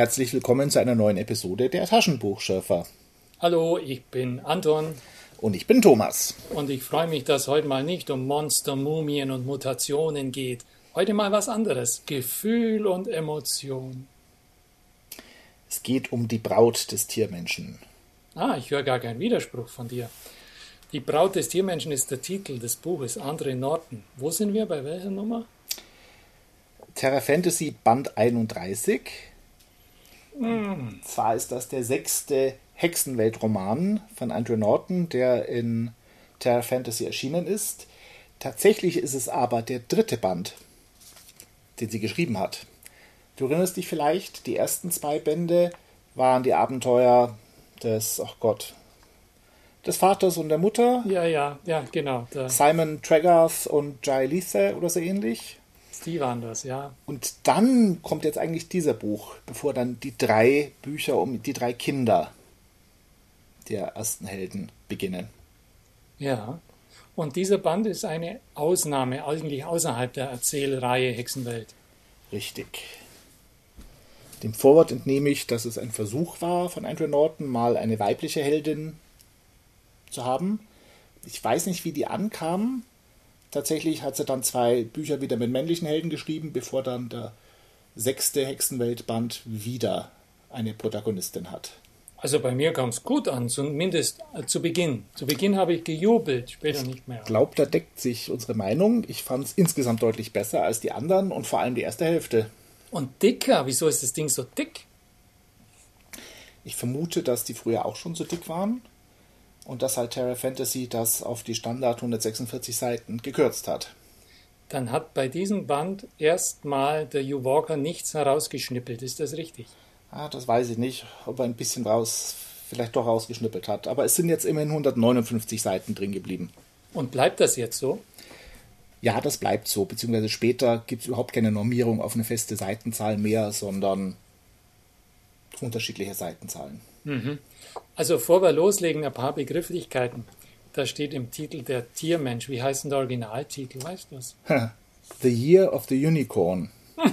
Herzlich willkommen zu einer neuen Episode der Taschenbuchschürfer. Hallo, ich bin Anton. Und ich bin Thomas. Und ich freue mich, dass heute mal nicht um Monster, Mumien und Mutationen geht. Heute mal was anderes. Gefühl und Emotion. Es geht um die Braut des Tiermenschen. Ah, ich höre gar keinen Widerspruch von dir. Die Braut des Tiermenschen ist der Titel des Buches, Andre Norton. Wo sind wir? Bei welcher Nummer? Terra Fantasy Band 31. Mm. Zwar ist das der sechste Hexenweltroman von Andrew Norton, der in Terra Fantasy erschienen ist. Tatsächlich ist es aber der dritte Band, den sie geschrieben hat. Du erinnerst dich vielleicht, die ersten zwei Bände waren die Abenteuer des, ach Gott, des Vaters und der Mutter. Ja, ja, ja, genau. Simon Tregarth und Jai Lisa oder so ähnlich. Die waren das, ja. Und dann kommt jetzt eigentlich dieser Buch, bevor dann die drei Bücher um die drei Kinder der ersten Helden beginnen. Ja. Und dieser Band ist eine Ausnahme, eigentlich außerhalb der Erzählreihe Hexenwelt. Richtig. Dem Vorwort entnehme ich, dass es ein Versuch war von Andrew Norton, mal eine weibliche Heldin zu haben. Ich weiß nicht, wie die ankam. Tatsächlich hat sie dann zwei Bücher wieder mit männlichen Helden geschrieben, bevor dann der sechste Hexenweltband wieder eine Protagonistin hat. Also bei mir kam es gut an, zumindest zu Beginn. Zu Beginn habe ich gejubelt, später nicht mehr. Ich glaube, da deckt sich unsere Meinung. Ich fand es insgesamt deutlich besser als die anderen und vor allem die erste Hälfte. Und dicker? Wieso ist das Ding so dick? Ich vermute, dass die früher auch schon so dick waren und dass halt Terra Fantasy das auf die Standard 146 Seiten gekürzt hat. Dann hat bei diesem Band erstmal der Hugh Walker nichts herausgeschnippelt, ist das richtig? Ah, das weiß ich nicht, ob er ein bisschen raus, vielleicht doch rausgeschnippelt hat. Aber es sind jetzt immerhin 159 Seiten drin geblieben. Und bleibt das jetzt so? Ja, das bleibt so, beziehungsweise später gibt es überhaupt keine Normierung auf eine feste Seitenzahl mehr, sondern unterschiedliche Seitenzahlen. Mhm. Also vor wir loslegen, ein paar Begrifflichkeiten. Da steht im Titel der Tiermensch. Wie heißt denn der Originaltitel? Weißt du was? the Year of the Unicorn.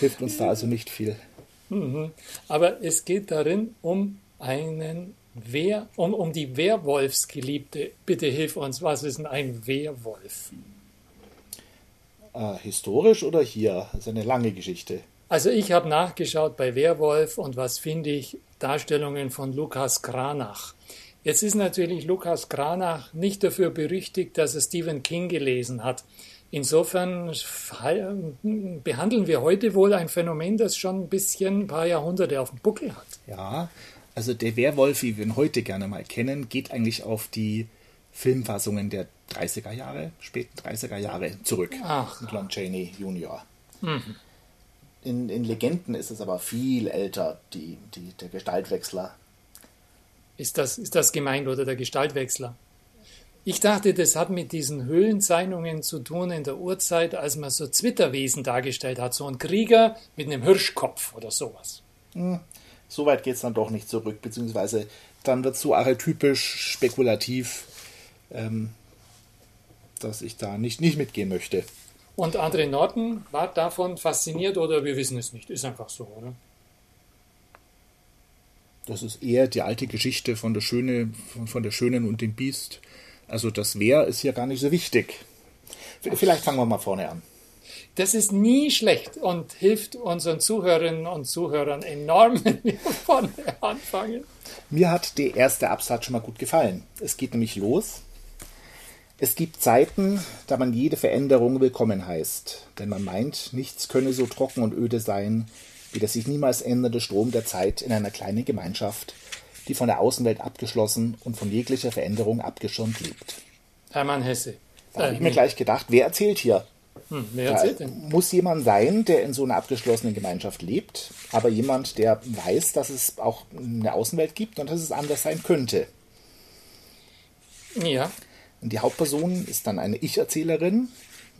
Hilft uns da also nicht viel. Mhm. Aber es geht darin um einen Wehr, um, um die Werwolfsgeliebte. Bitte hilf uns, was ist denn ein Werwolf? Äh, historisch oder hier? Das ist eine lange Geschichte. Also ich habe nachgeschaut bei Werwolf und was finde ich? Darstellungen von Lukas Kranach. Jetzt ist natürlich Lukas Kranach nicht dafür berüchtigt, dass er Stephen King gelesen hat. Insofern behandeln wir heute wohl ein Phänomen, das schon ein bisschen ein paar Jahrhunderte auf dem Buckel hat. Ja, also der Werwolf, wie wir ihn heute gerne mal kennen, geht eigentlich auf die Filmfassungen der 30er Jahre, späten 30er Jahre zurück. Ach. Mit Lon Chaney Jr. Mhm in, in Legenden ist es aber viel älter, die, die, der Gestaltwechsler. Ist das, ist das gemeint oder der Gestaltwechsler? Ich dachte, das hat mit diesen Höhlenzeichnungen zu tun in der Urzeit, als man so Zwitterwesen dargestellt hat, so ein Krieger mit einem Hirschkopf oder sowas. Hm, so weit geht es dann doch nicht zurück, beziehungsweise dann wird es so archetypisch spekulativ, ähm, dass ich da nicht, nicht mitgehen möchte. Und André Norton war davon fasziniert oder wir wissen es nicht. Ist einfach so, oder? Das ist eher die alte Geschichte von der Schöne, von der Schönen und dem Biest. Also das Wer ist hier gar nicht so wichtig. Vielleicht fangen wir mal vorne an. Das ist nie schlecht und hilft unseren Zuhörerinnen und Zuhörern enorm, wenn wir vorne anfangen. Mir hat der erste Absatz schon mal gut gefallen. Es geht nämlich los es gibt Zeiten, da man jede Veränderung willkommen heißt, denn man meint, nichts könne so trocken und öde sein, wie der sich niemals ändernde Strom der Zeit in einer kleinen Gemeinschaft, die von der Außenwelt abgeschlossen und von jeglicher Veränderung abgeschirmt lebt. Hermann Hesse. Da habe ich mir gleich gedacht, wer erzählt hier? Hm, wer erzählt denn? Muss jemand sein, der in so einer abgeschlossenen Gemeinschaft lebt, aber jemand, der weiß, dass es auch eine Außenwelt gibt und dass es anders sein könnte. Ja. Und die Hauptperson ist dann eine Ich-Erzählerin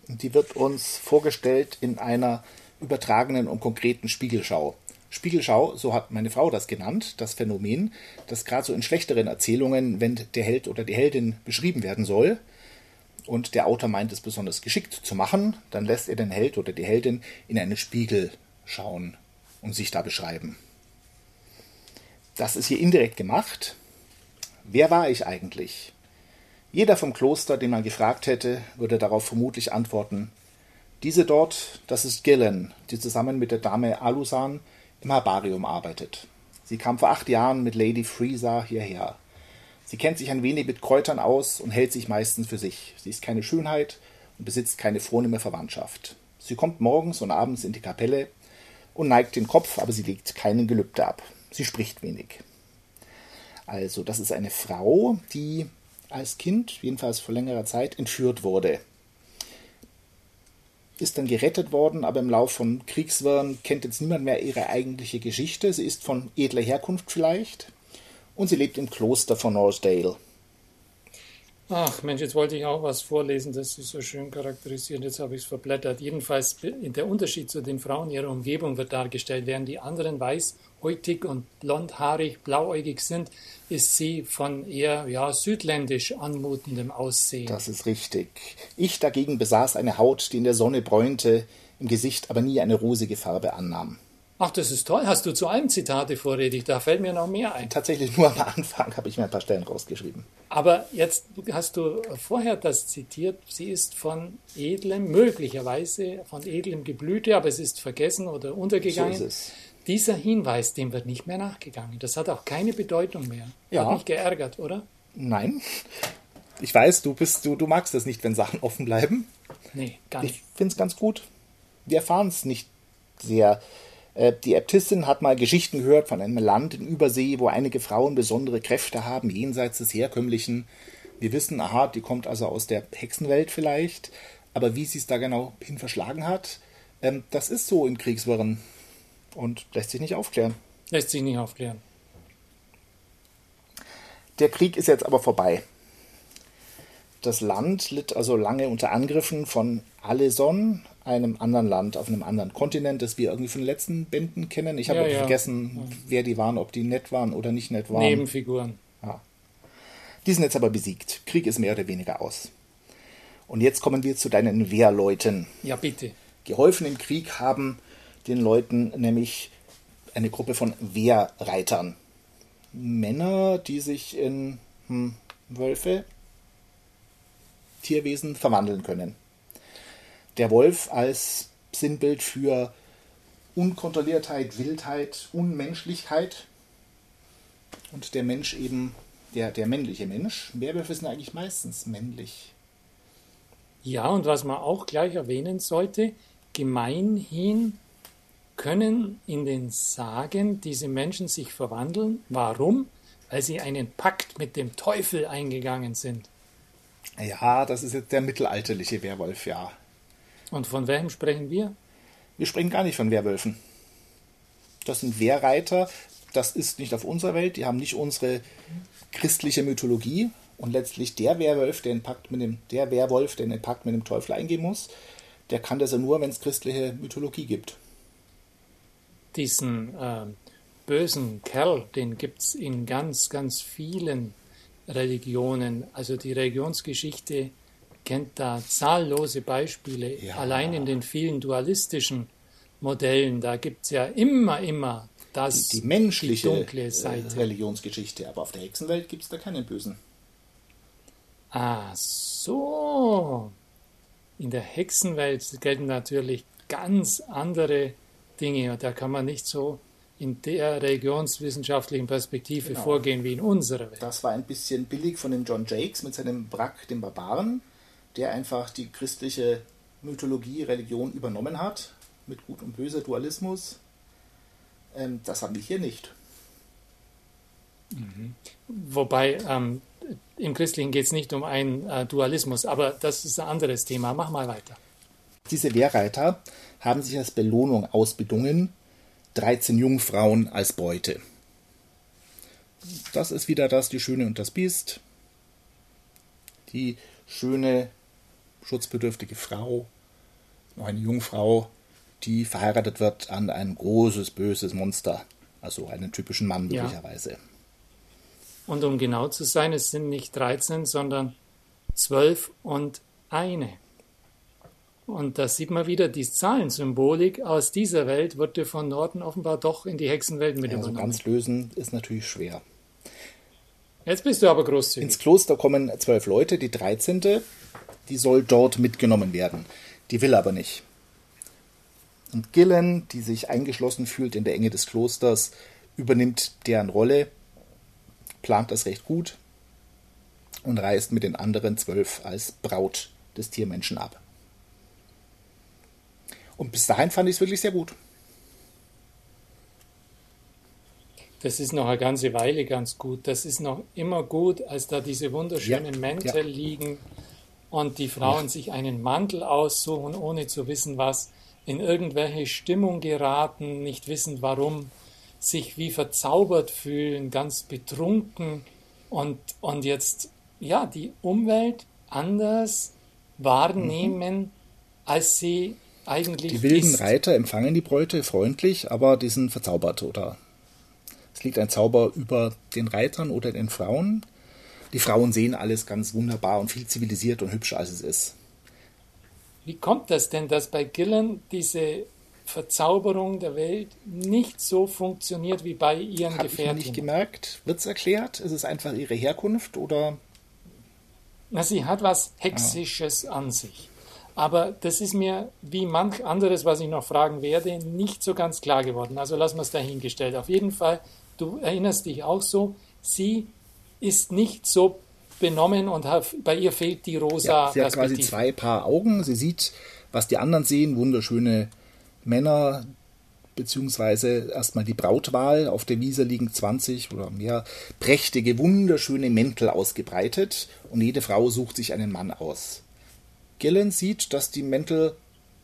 und die wird uns vorgestellt in einer übertragenen und konkreten Spiegelschau. Spiegelschau, so hat meine Frau das genannt, das Phänomen, das gerade so in schlechteren Erzählungen, wenn der Held oder die Heldin beschrieben werden soll, und der Autor meint es besonders geschickt zu machen, dann lässt er den Held oder die Heldin in einen Spiegel schauen und sich da beschreiben. Das ist hier indirekt gemacht. Wer war ich eigentlich? Jeder vom Kloster, den man gefragt hätte, würde darauf vermutlich antworten, diese dort, das ist Gillen, die zusammen mit der Dame Alusan im Herbarium arbeitet. Sie kam vor acht Jahren mit Lady Freeza hierher. Sie kennt sich ein wenig mit Kräutern aus und hält sich meistens für sich. Sie ist keine Schönheit und besitzt keine vornehme Verwandtschaft. Sie kommt morgens und abends in die Kapelle und neigt den Kopf, aber sie legt keinen Gelübde ab. Sie spricht wenig. Also, das ist eine Frau, die als Kind, jedenfalls vor längerer Zeit, entführt wurde. Ist dann gerettet worden, aber im Lauf von Kriegswirren kennt jetzt niemand mehr ihre eigentliche Geschichte. Sie ist von edler Herkunft vielleicht und sie lebt im Kloster von Northdale. Ach Mensch, jetzt wollte ich auch was vorlesen, das ist so schön charakterisiert, jetzt habe ich es verblättert. Jedenfalls der Unterschied zu den Frauen ihrer Umgebung wird dargestellt. Während die anderen weißhäutig und blondhaarig, blauäugig sind, ist sie von eher ja, südländisch anmutendem Aussehen. Das ist richtig. Ich dagegen besaß eine Haut, die in der Sonne bräunte, im Gesicht aber nie eine rosige Farbe annahm. Ach, das ist toll. Hast du zu einem Zitate vorredigt? Da fällt mir noch mehr ein. Tatsächlich nur am Anfang habe ich mir ein paar Stellen rausgeschrieben. Aber jetzt hast du vorher das zitiert. Sie ist von edlem, möglicherweise von edlem Geblüte, aber es ist vergessen oder untergegangen. So ist es. Dieser Hinweis, dem wird nicht mehr nachgegangen. Das hat auch keine Bedeutung mehr. Ja. Hat mich geärgert, oder? Nein. Ich weiß, du bist, du, du magst es nicht, wenn Sachen offen bleiben. Nee, gar nicht. Ich finde es ganz gut. Wir erfahren es nicht sehr die Äbtissin hat mal Geschichten gehört von einem Land in Übersee, wo einige Frauen besondere Kräfte haben, jenseits des herkömmlichen. Wir wissen, aha, die kommt also aus der Hexenwelt vielleicht, aber wie sie es da genau hin verschlagen hat, ähm, das ist so in Kriegswirren und lässt sich nicht aufklären. Lässt sich nicht aufklären. Der Krieg ist jetzt aber vorbei. Das Land litt also lange unter Angriffen von Aleson, einem anderen Land, auf einem anderen Kontinent, das wir irgendwie von den letzten Bänden kennen. Ich habe ja, ja. vergessen, wer die waren, ob die nett waren oder nicht nett waren. Nebenfiguren. Ja. Die sind jetzt aber besiegt. Krieg ist mehr oder weniger aus. Und jetzt kommen wir zu deinen Wehrleuten. Ja, bitte. Geholfen im Krieg haben den Leuten nämlich eine Gruppe von Wehrreitern. Männer, die sich in hm, Wölfe, Tierwesen verwandeln können der Wolf als Sinnbild für Unkontrolliertheit, Wildheit, Unmenschlichkeit und der Mensch eben der, der männliche Mensch. Werwölfe sind eigentlich meistens männlich. Ja, und was man auch gleich erwähnen sollte, gemeinhin können in den Sagen diese Menschen sich verwandeln. Warum? Weil sie einen Pakt mit dem Teufel eingegangen sind. Ja, das ist jetzt der mittelalterliche Werwolf, ja. Und von welchem sprechen wir? Wir sprechen gar nicht von Werwölfen. Das sind Wehrreiter. Das ist nicht auf unserer Welt. Die haben nicht unsere christliche Mythologie. Und letztlich der Werwolf, der einen Pakt mit dem, der Werwolf, der einen Pakt mit dem Teufel eingehen muss, der kann das ja nur, wenn es christliche Mythologie gibt. Diesen äh, bösen Kerl, den gibt es in ganz, ganz vielen Religionen. Also die Religionsgeschichte kennt da zahllose Beispiele, ja. allein in den vielen dualistischen Modellen. Da gibt es ja immer, immer das, die, die menschliche die dunkle Seite. Religionsgeschichte, aber auf der Hexenwelt gibt es da keinen Bösen. Ah, so. In der Hexenwelt gelten natürlich ganz andere Dinge und da kann man nicht so in der religionswissenschaftlichen Perspektive genau. vorgehen wie in unserer Welt. Das war ein bisschen billig von dem John Jakes mit seinem Brack, dem Barbaren der einfach die christliche Mythologie, Religion übernommen hat, mit Gut und Böse, Dualismus. Ähm, das haben wir hier nicht. Mhm. Wobei ähm, im Christlichen geht es nicht um einen äh, Dualismus, aber das ist ein anderes Thema. Mach mal weiter. Diese Wehrreiter haben sich als Belohnung ausbedungen 13 Jungfrauen als Beute. Das ist wieder das, die Schöne und das Biest. Die schöne schutzbedürftige Frau, noch eine Jungfrau, die verheiratet wird an ein großes, böses Monster, also einen typischen Mann möglicherweise. Ja. Und um genau zu sein, es sind nicht 13, sondern 12 und eine. Und da sieht man wieder die Zahlensymbolik aus dieser Welt wurde von Norden offenbar doch in die Hexenwelt mit ja, übernommen. So ganz lösen ist natürlich schwer. Jetzt bist du aber großzügig. Ins Kloster kommen zwölf Leute, die 13. Die soll dort mitgenommen werden. Die will aber nicht. Und Gillen, die sich eingeschlossen fühlt in der Enge des Klosters, übernimmt deren Rolle, plant das recht gut und reist mit den anderen zwölf als Braut des Tiermenschen ab. Und bis dahin fand ich es wirklich sehr gut. Das ist noch eine ganze Weile ganz gut. Das ist noch immer gut, als da diese wunderschönen Ja, Mäntel ja. liegen und die Frauen sich einen Mantel aussuchen, ohne zu wissen was, in irgendwelche Stimmung geraten, nicht wissen warum, sich wie verzaubert fühlen, ganz betrunken und, und jetzt ja die Umwelt anders wahrnehmen, als sie eigentlich Die wilden ist. Reiter empfangen die Bräute freundlich, aber die sind verzaubert, oder? Es liegt ein Zauber über den Reitern oder den Frauen. Die Frauen sehen alles ganz wunderbar und viel zivilisiert und hübscher, als es ist. Wie kommt das denn, dass bei Gillen diese Verzauberung der Welt nicht so funktioniert wie bei ihren Habe ich nicht Gefährten? gemerkt. Wird es erklärt? Ist es einfach ihre Herkunft oder Na, sie hat was Hexisches an sich. Aber das ist mir, wie manch anderes, was ich noch fragen werde, nicht so ganz klar geworden. Also lassen wir es dahingestellt. Auf jeden Fall, du erinnerst dich auch so, sie ist nicht so benommen und bei ihr fehlt die rosa Ja, sie hat quasi zwei Paar Augen. Sie sieht, was die anderen sehen, wunderschöne Männer, beziehungsweise erstmal die Brautwahl. Auf der Wiese liegen 20 oder mehr prächtige, wunderschöne Mäntel ausgebreitet und jede Frau sucht sich einen Mann aus. Gillen sieht, dass die Mäntel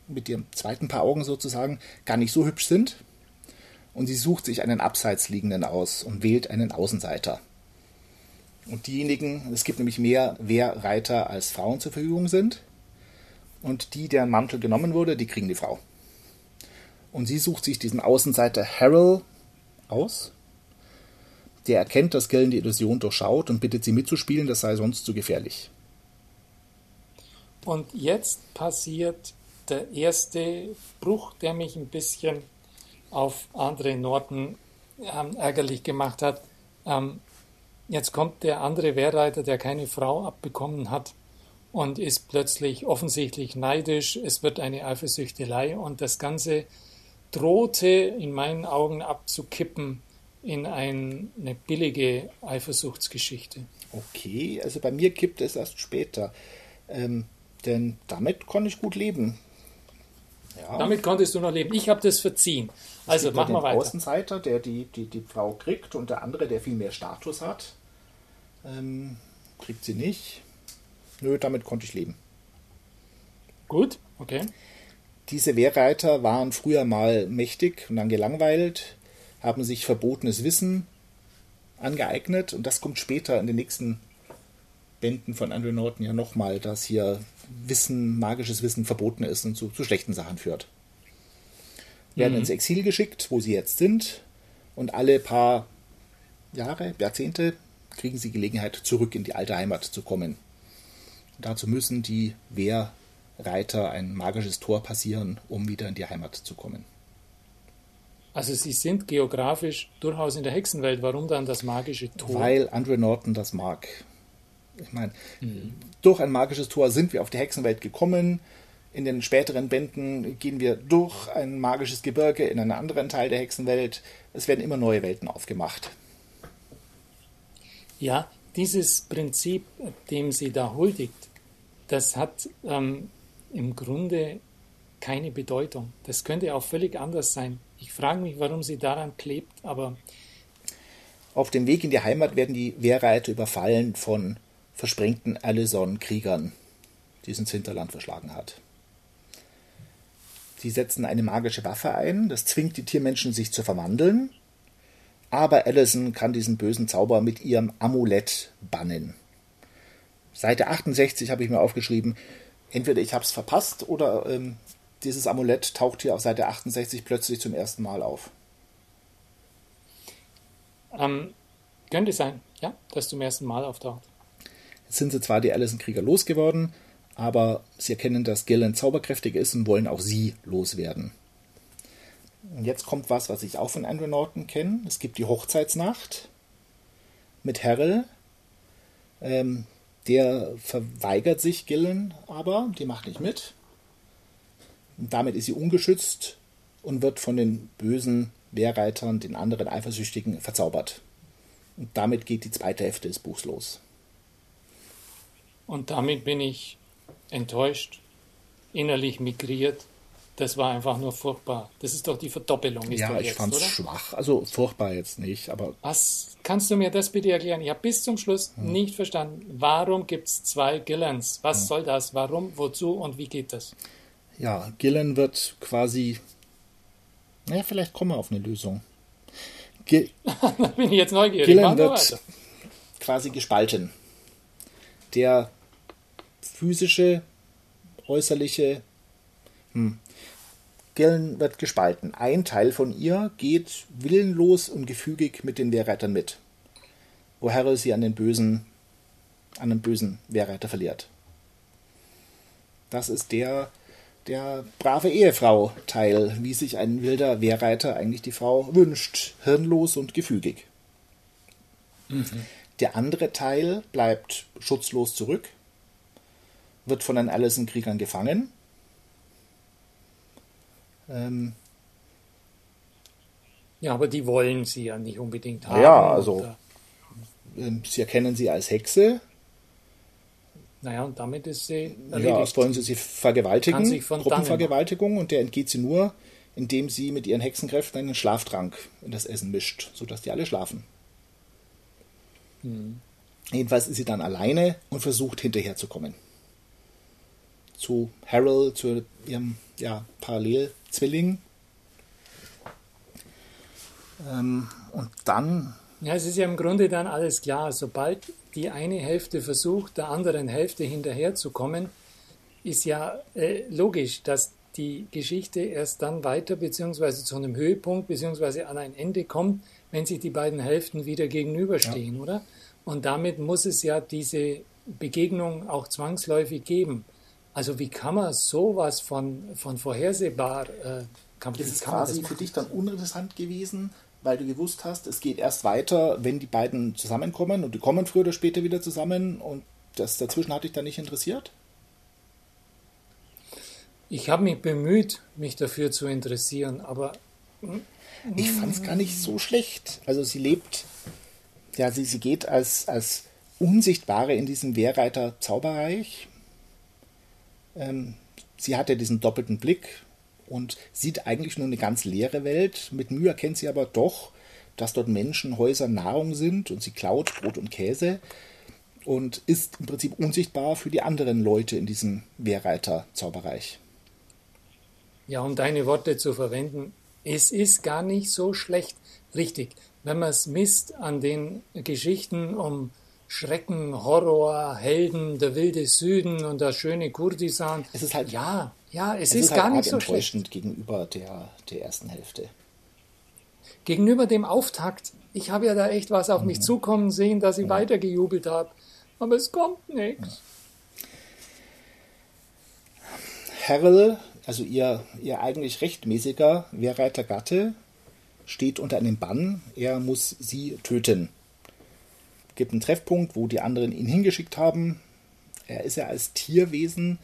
mit ihrem zweiten Paar Augen sozusagen gar nicht so hübsch sind und sie sucht sich einen abseits liegenden aus und wählt einen Außenseiter. Und diejenigen, es gibt nämlich mehr Wehrreiter als Frauen zur Verfügung sind. Und die, deren Mantel genommen wurde, die kriegen die Frau. Und sie sucht sich diesen Außenseiter Harold aus. Der erkennt, dass Gillen die Illusion durchschaut und bittet sie mitzuspielen, das sei sonst zu gefährlich. Und jetzt passiert der erste Bruch, der mich ein bisschen auf andere Norten ähm, ärgerlich gemacht hat. Ähm, jetzt kommt der andere Wehrreiter, der keine Frau abbekommen hat und ist plötzlich offensichtlich neidisch. Es wird eine Eifersüchtelei und das Ganze drohte in meinen Augen abzukippen in ein, eine billige Eifersuchtsgeschichte. Okay, also bei mir kippt es erst später. Ähm, denn damit konnte ich gut leben. Ja. Damit konntest du noch leben. Ich habe das verziehen. Also machen wir weiter. Außenseiter, der die, die, die Frau kriegt und der andere, der viel mehr Status hat, ähm, kriegt sie nicht. Nö, damit konnte ich leben. Gut, okay. Diese Wehrreiter waren früher mal mächtig und dann gelangweilt, haben sich verbotenes Wissen angeeignet und das kommt später in den nächsten Bänden von Andrew Norton ja nochmal, dass hier Wissen, magisches Wissen verboten ist und zu, zu schlechten Sachen führt. Werden ins Exil geschickt, wo sie jetzt sind, und alle paar Jahre, Jahrzehnte kriegen sie Gelegenheit, zurück in die alte Heimat zu kommen. Dazu müssen die Wehrreiter ein magisches Tor passieren, um wieder in die Heimat zu kommen. Also sie sind geografisch durchaus in der Hexenwelt. Warum dann das magische Tor? Weil Andrew Norton das mag. Ich meine, durch ein magisches Tor sind wir auf die Hexenwelt gekommen. In den späteren Bänden gehen wir durch ein magisches Gebirge in einen anderen Teil der Hexenwelt. Es werden immer neue Welten aufgemacht. Ja, dieses Prinzip, dem sie da huldigt, das hat ähm, im Grunde keine Bedeutung. Das könnte auch völlig anders sein. Ich frage mich, warum sie daran klebt, aber Auf dem Weg in die Heimat werden die Wehrreiter überfallen von versprengten Alison-Kriegern, die es ins Hinterland verschlagen hat. Sie setzen eine magische Waffe ein, das zwingt die Tiermenschen, sich zu verwandeln, aber Alison kann diesen bösen Zauber mit ihrem Amulett bannen. Seite 68 habe ich mir aufgeschrieben, entweder ich habe es verpasst oder ähm, dieses Amulett taucht hier auf Seite 68 plötzlich zum ersten Mal auf. ähm, könnte sein, ja, dass zum ersten Mal auftaucht. Jetzt sind sie zwar die Allison-Krieger losgeworden, aber sie erkennen, dass Gillen zauberkräftig ist und wollen auch sie loswerden. Und jetzt kommt was, was ich auch von Andrew Norton kenne. Es gibt die Hochzeitsnacht mit Harrell. Ähm, der verweigert sich Gillen aber, die macht nicht mit. Und damit ist sie ungeschützt und wird von den bösen Wehrreitern, den anderen Eifersüchtigen, verzaubert. Und damit geht die zweite Hälfte des Buchs los. Und damit bin ich enttäuscht, innerlich migriert. Das war einfach nur furchtbar. Das ist doch die Verdoppelung. ja, ich fand es schwach. Also furchtbar jetzt nicht, aber. Was kannst du mir das bitte erklären? Ich habe bis zum Schluss hm. nicht verstanden. Warum gibt es zwei Gillans? Was hm. soll das? Warum? Wozu? Und wie geht das? Ja, Gillen wird quasi. Naja, vielleicht kommen wir auf eine Lösung. Ge da bin ich jetzt neugierig. Gillen wird quasi gespalten. Der physische, äußerliche. Hm. Gillen wird gespalten. Ein Teil von ihr geht willenlos und gefügig mit den Wehrreitern mit, wo Harry sie an den bösen, an den bösen Wehrreiter verliert. Das ist der, der brave Ehefrau-Teil, wie sich ein wilder Wehrreiter eigentlich die Frau wünscht, hirnlos und gefügig. Mhm. Der andere Teil bleibt schutzlos zurück, wird von den Allison-Kriegern gefangen. Ähm, ja, aber die wollen sie ja nicht unbedingt haben. Ja, also ähm, sie erkennen sie als Hexe. Naja, und damit ist sie erledigt. Ja, erst wollen sie sie vergewaltigen, Gruppenvergewaltigung, und der entgeht sie nur, indem sie mit ihren Hexenkräften einen Schlaftrank in das Essen mischt, sodass die alle schlafen. Hm. Jedenfalls ist sie dann alleine und versucht hinterherzukommen zu Harold, zu ihrem ja, Parallelzwilling. Ähm, und dann. Ja, es ist ja im Grunde dann alles klar. Sobald die eine Hälfte versucht, der anderen Hälfte hinterherzukommen, ist ja äh, logisch, dass die Geschichte erst dann weiter beziehungsweise zu einem Höhepunkt beziehungsweise an ein Ende kommt, wenn sich die beiden Hälften wieder gegenüberstehen, ja. oder? Und damit muss es ja diese Begegnung auch zwangsläufig geben. Also wie kann man sowas von, von vorhersehbar... Äh, kann, das ist quasi das für dich dann uninteressant gewesen, weil du gewusst hast, es geht erst weiter, wenn die beiden zusammenkommen und die kommen früher oder später wieder zusammen und das dazwischen hat dich dann nicht interessiert? Ich habe mich bemüht, mich dafür zu interessieren, aber... Ich fand es gar nicht so schlecht. Also sie lebt, ja, sie, sie geht als, als Unsichtbare in diesem Wehrreiter-Zauberreich ähm, sie hat ja diesen doppelten Blick und sieht eigentlich nur eine ganz leere Welt. Mit Mühe erkennt sie aber doch, dass dort Menschen, Häuser, Nahrung sind und sie klaut Brot und Käse und ist im Prinzip unsichtbar für die anderen Leute in diesem Wehrreiter-Zauberreich. Ja, um deine Worte zu verwenden, es ist gar nicht so schlecht. Richtig, wenn man es misst an den Geschichten um Schrecken, Horror, Helden, der wilde Süden und der schöne Kurdistan. Es ist halt ja, ja, es, es ist, ist halt gar nicht so enttäuschend schlecht. gegenüber der, der ersten Hälfte. Gegenüber dem Auftakt. Ich habe ja da echt was auf mhm. mich zukommen sehen, dass ich ja. weitergejubelt habe. Aber es kommt nichts. Herrel, also ihr, ihr eigentlich rechtmäßiger Wehrreiter Gatte, steht unter einem Bann. Er muss sie töten gibt einen Treffpunkt, wo die anderen ihn hingeschickt haben. Er ist ja als Tierwesen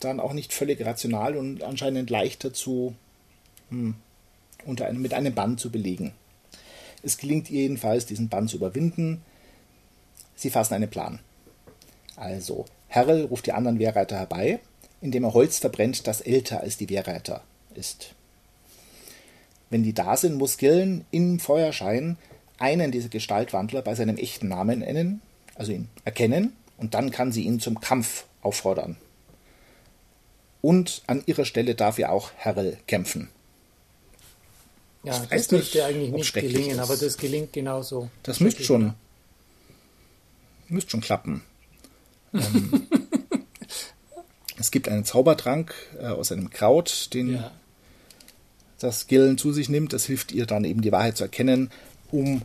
dann auch nicht völlig rational und anscheinend leichter zu hm, unter einem, mit einem Bann zu belegen. Es gelingt ihr jedenfalls, diesen Bann zu überwinden. Sie fassen einen Plan. Also, Harrell ruft die anderen Wehrreiter herbei, indem er Holz verbrennt, das älter als die Wehrreiter ist. Wenn die da sind, muss Gillen im Feuerschein einen dieser Gestaltwandler bei seinem echten Namen nennen, also ihn erkennen, und dann kann sie ihn zum Kampf auffordern. Und an ihrer Stelle darf ja auch Harrell kämpfen. Ja, ich das dürfte eigentlich nicht gelingen, ist. aber das gelingt genauso. Das, das müsste schon, müsste schon klappen. ähm, es gibt einen Zaubertrank äh, aus einem Kraut, den ja. das Gillen zu sich nimmt. Das hilft ihr dann eben die Wahrheit zu erkennen um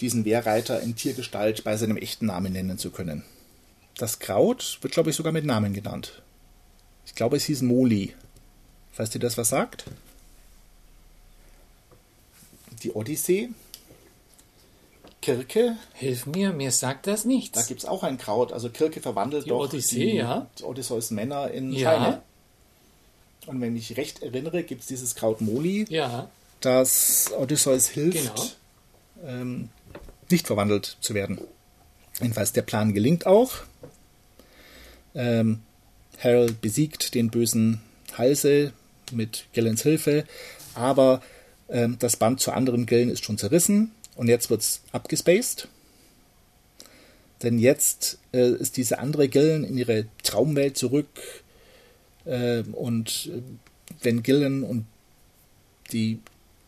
diesen Wehrreiter in Tiergestalt bei seinem echten Namen nennen zu können. das Kraut wird, glaube ich, sogar mit Namen genannt. Ich glaube, es hieß Moli. Falls dir das was sagt. Die Odyssee. Kirke. Hilf mir, mir sagt das nichts. Da gibt es auch ein Kraut. Also Kirke verwandelt die doch Odyssee, die, ja. die Odysseus Männer in Ja. Scheine. Und wenn ich recht erinnere, gibt es dieses Kraut Moli, Ja, das Odysseus hilft, Genau. Ähm, nicht verwandelt zu werden. Jedenfalls der Plan gelingt auch. Ähm, Harold besiegt den bösen Halse mit Gellens Hilfe, aber ähm, das Band zu anderen Gillen ist schon zerrissen und jetzt wird es abgespaced. Denn jetzt äh, ist diese andere Gillen in ihre Traumwelt zurück ähm, und äh, wenn Gillen und die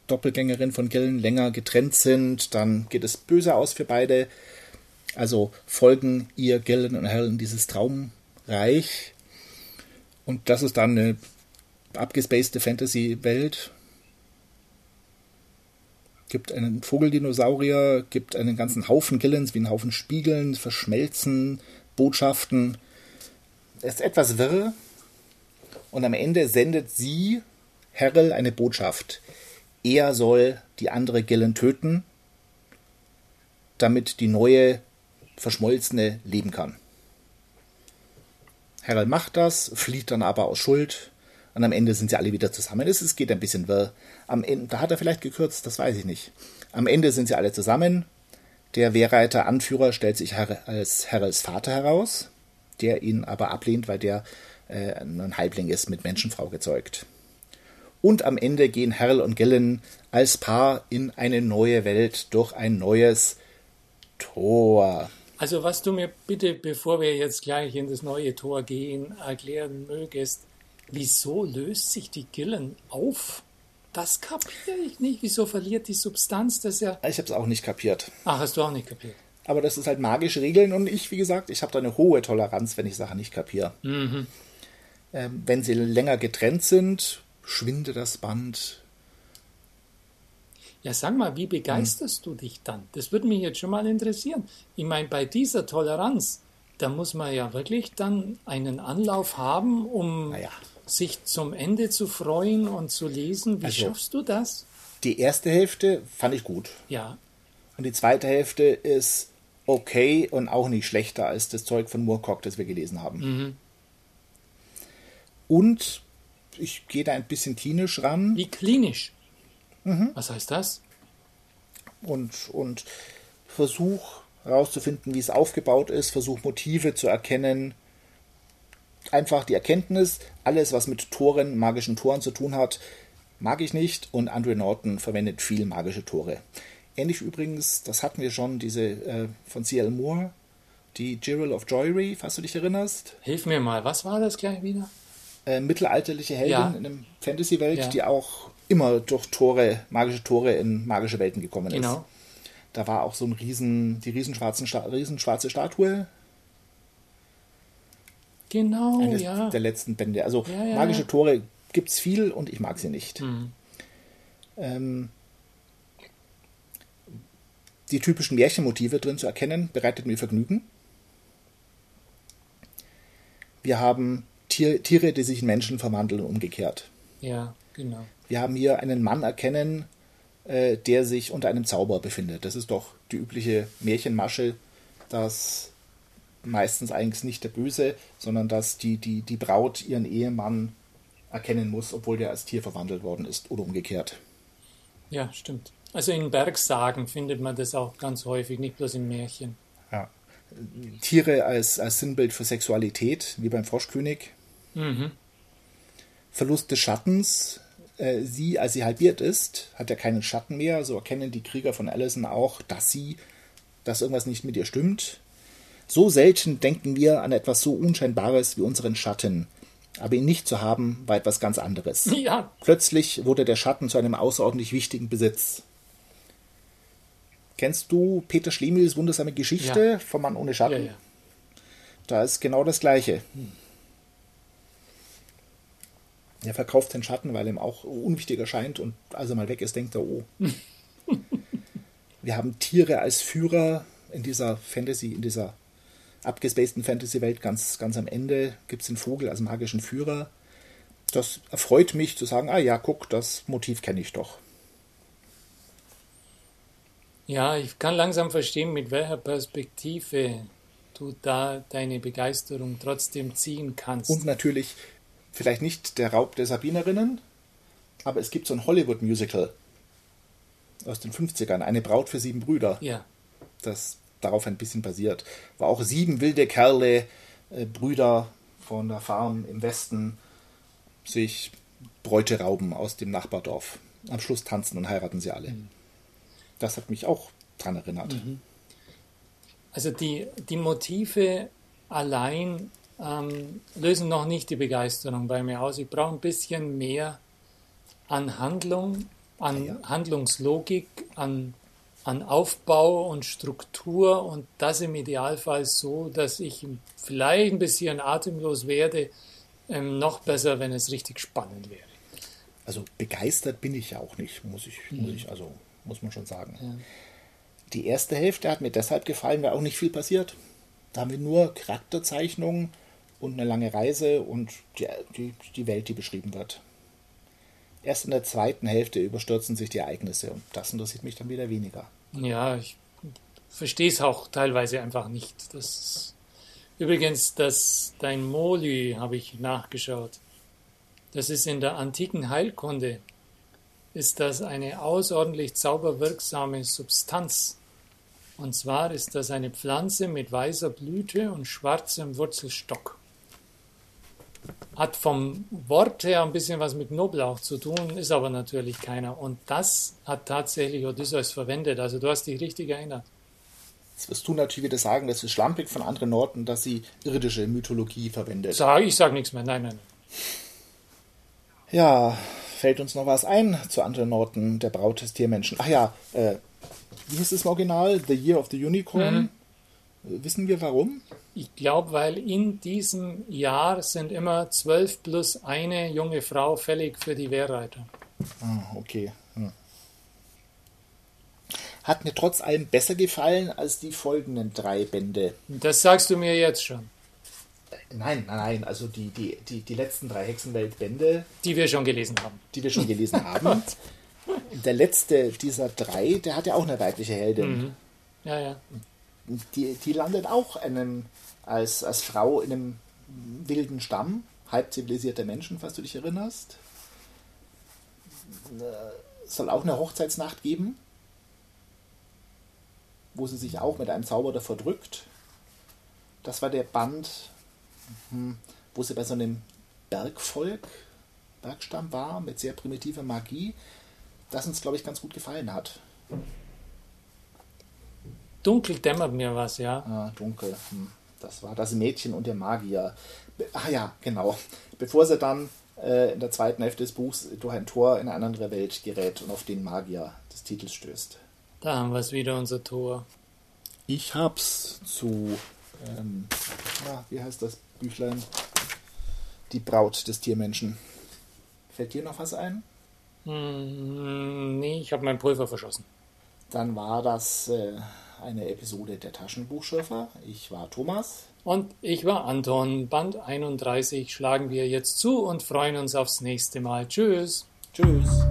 Doppelgängerin von Gillen länger getrennt sind, dann geht es böse aus für beide. Also folgen ihr Gillen und Helen dieses Traumreich. Und das ist dann eine abgespacede Fantasy-Welt. Gibt einen Vogeldinosaurier, gibt einen ganzen Haufen Gillens, wie einen Haufen Spiegeln, Verschmelzen, Botschaften. Es ist etwas wirr. Und am Ende sendet sie, Herrel, eine Botschaft. Er soll die andere Gillen töten, damit die neue Verschmolzene leben kann. Herrel macht das, flieht dann aber aus Schuld und am Ende sind sie alle wieder zusammen. Es geht ein bisschen wirr. Am Ende, da hat er vielleicht gekürzt, das weiß ich nicht. Am Ende sind sie alle zusammen. Der Wehrreiter Anführer stellt sich als Herrels Vater heraus, der ihn aber ablehnt, weil der äh, ein Halbling ist, mit Menschenfrau gezeugt. Und am Ende gehen Herrel und Gillen als Paar in eine neue Welt durch ein neues Tor. Also was du mir bitte, bevor wir jetzt gleich in das neue Tor gehen, erklären mögest, wieso löst sich die Gillen auf? Das kapiere ich nicht. Wieso verliert die Substanz das ja? Ich habe es auch nicht kapiert. Ach, hast du auch nicht kapiert. Aber das ist halt magische Regeln und ich, wie gesagt, ich habe da eine hohe Toleranz, wenn ich Sachen nicht kapiere. Mhm. Ähm, wenn sie länger getrennt sind, schwinde das Band. Ja, sag mal, wie begeisterst du dich dann? Das würde mich jetzt schon mal interessieren. Ich meine, bei dieser Toleranz, da muss man ja wirklich dann einen Anlauf haben, um Naja. sich zum Ende zu freuen und zu lesen. Wie Also- schaffst du das? Die erste Hälfte fand ich gut. Ja, Und die zweite Hälfte ist okay und auch nicht schlechter als das Zeug von Moorcock, das wir gelesen haben. Mhm. Und ich gehe da ein bisschen klinisch ran wie klinisch. Mhm. Was heißt das? und, und versuche herauszufinden, wie es aufgebaut ist, versuche Motive zu erkennen. Einfach die Erkenntnis, alles, was mit Toren, magischen Toren zu tun hat, mag ich nicht und Andrew Norton verwendet viel magische Tore. Ähnlich übrigens, das hatten wir schon, diese äh, von C.L. Moore, die Girl of Joyry, falls du dich erinnerst. Hilf mir mal, was war das gleich wieder? Äh, mittelalterliche Heldin Ja. in einer Fantasy-Welt, Ja. die auch immer durch Tore, magische Tore in magische Welten gekommen ist. Genau. Da war auch so ein riesen, die riesenschwarzen, riesenschwarze Statue, Genau, eines ja. der letzten Bände. Also Ja, magische. Tore gibt es viel und ich mag sie nicht. Mhm. Ähm, die typischen Märchenmotive drin zu erkennen, bereitet mir Vergnügen. Wir haben Tier, Tiere, die sich in Menschen verwandeln und umgekehrt. Ja, genau. Wir haben hier einen Mann erkennen, äh, der sich unter einem Zauber befindet. Das ist doch die übliche Märchenmasche, dass meistens eigentlich nicht der Böse, sondern dass die, die, die Braut ihren Ehemann erkennen muss, obwohl der als Tier verwandelt worden ist oder umgekehrt. Ja, stimmt. Also in Bergsagen findet man das auch ganz häufig, nicht bloß in Märchen. Ja. Tiere als, als Sinnbild für Sexualität, wie beim Froschkönig. Mhm. Verlust des Schattens. Äh, sie, als sie halbiert ist, hat ja keinen Schatten mehr. So erkennen die Krieger von Allison auch, dass sie, dass irgendwas nicht mit ihr stimmt. So selten denken wir an etwas so Unscheinbares wie unseren Schatten. Aber ihn nicht zu haben, war etwas ganz anderes. Ja, Plötzlich wurde der Schatten zu einem außerordentlich wichtigen Besitz. Kennst du Peter Schlemihls wundersame Geschichte Ja. vom Mann ohne ja, Schatten? ja. Da ist genau das Gleiche. Er verkauft den Schatten, weil ihm auch unwichtig erscheint und als er mal weg ist, denkt er, oh. Wir haben Tiere als Führer in dieser Fantasy, in dieser abgespaceden Fantasy-Welt ganz, ganz am Ende gibt es den Vogel als magischen Führer. Das erfreut mich zu sagen, ah ja, guck, das Motiv kenne ich doch. Ja, ich kann langsam verstehen, mit welcher Perspektive du da deine Begeisterung trotzdem ziehen kannst. Und natürlich vielleicht nicht der Raub der Sabinerinnen, aber es gibt so ein Hollywood-Musical aus den 50ern, Eine Braut für sieben Brüder. Ja. Das darauf ein bisschen basiert. War auch sieben wilde Kerle, äh, Brüder von der Farm im Westen, sich Bräute rauben aus dem Nachbardorf. Am Schluss tanzen und heiraten sie alle. Mhm. Das hat mich auch dran erinnert. Mhm. Also die, die Motive allein ähm, lösen noch nicht die Begeisterung bei mir aus. Ich brauche ein bisschen mehr an Handlung, an ja. Handlungslogik, an, an Aufbau und Struktur und das im Idealfall so, dass ich vielleicht ein bisschen atemlos werde. Ähm, noch besser, wenn es richtig spannend wäre. Also begeistert bin ich ja auch nicht, muss ich, mhm. muss ich also muss man schon sagen. Ja. Die erste Hälfte hat mir deshalb gefallen, weil auch nicht viel passiert. Da haben wir nur Charakterzeichnungen und eine lange Reise und die, die, die Welt, die beschrieben wird. Erst in der zweiten Hälfte überstürzen sich die Ereignisse und das interessiert mich dann wieder weniger. Ja, ich verstehe es auch teilweise einfach nicht. Das übrigens, das dein Moli habe ich nachgeschaut. Das ist in der antiken Heilkunde ist das eine außerordentlich zauberwirksame Substanz. Und zwar ist das eine Pflanze mit weißer Blüte und schwarzem Wurzelstock. Hat vom Wort her ein bisschen was mit Knoblauch zu tun, ist aber natürlich keiner. Und das hat tatsächlich Odysseus verwendet. Also du hast dich richtig erinnert. Jetzt wirst du natürlich wieder sagen, das ist schlampig von anderen Orten, dass sie irdische Mythologie verwendet. Sag, ich sage nichts mehr. Nein, nein. Ja, fällt uns noch was ein zu anderen Orten der Braut des Tiermenschen. Ach ja, äh, wie hieß es im Original? The Year of the Unicorn. Mhm. Wissen wir warum? Ich glaube, weil in diesem Jahr sind immer zwölf plus eine junge Frau fällig für die Wehrreiter. Ah, okay. Hm. Hat mir trotz allem besser gefallen als die folgenden drei Bände. Das sagst du mir jetzt schon. Nein, nein, nein. Also die, die, die, die letzten drei Hexenweltbände. Die wir schon gelesen haben. Die wir schon gelesen haben. Der letzte dieser drei, der hat ja auch eine weibliche Heldin. Mhm. Ja, ja. Die, die landet auch einem, als, als Frau in einem wilden Stamm, halb zivilisierter Menschen, falls du dich erinnerst. Es soll auch eine Hochzeitsnacht geben, wo sie sich auch mit einem Zauber davor drückt. Das war der Band hm, wo sie bei so einem Bergvolk, Bergstamm war, mit sehr primitiver Magie, das uns, glaube ich, ganz gut gefallen hat. Dunkel dämmert mir was, ja. Ah, dunkel. Hm. Das war das Mädchen und der Magier. Ach ja, genau. Bevor sie dann äh, in der zweiten Hälfte des Buchs durch ein Tor in eine andere Welt gerät und auf den Magier des Titels stößt. Da haben wir es wieder, unser Tor. Ich hab's zu, ähm, na, wie heißt das Büchlein. Die Braut des Tiermenschen. Fällt dir noch was ein? Hm, nee, ich habe mein Pulver verschossen. Dann war das äh, eine Episode der Taschenbuchschürfer. Ich war Thomas. Und ich war Anton. Band 31 schlagen wir jetzt zu und freuen uns aufs nächste Mal. Tschüss. Tschüss.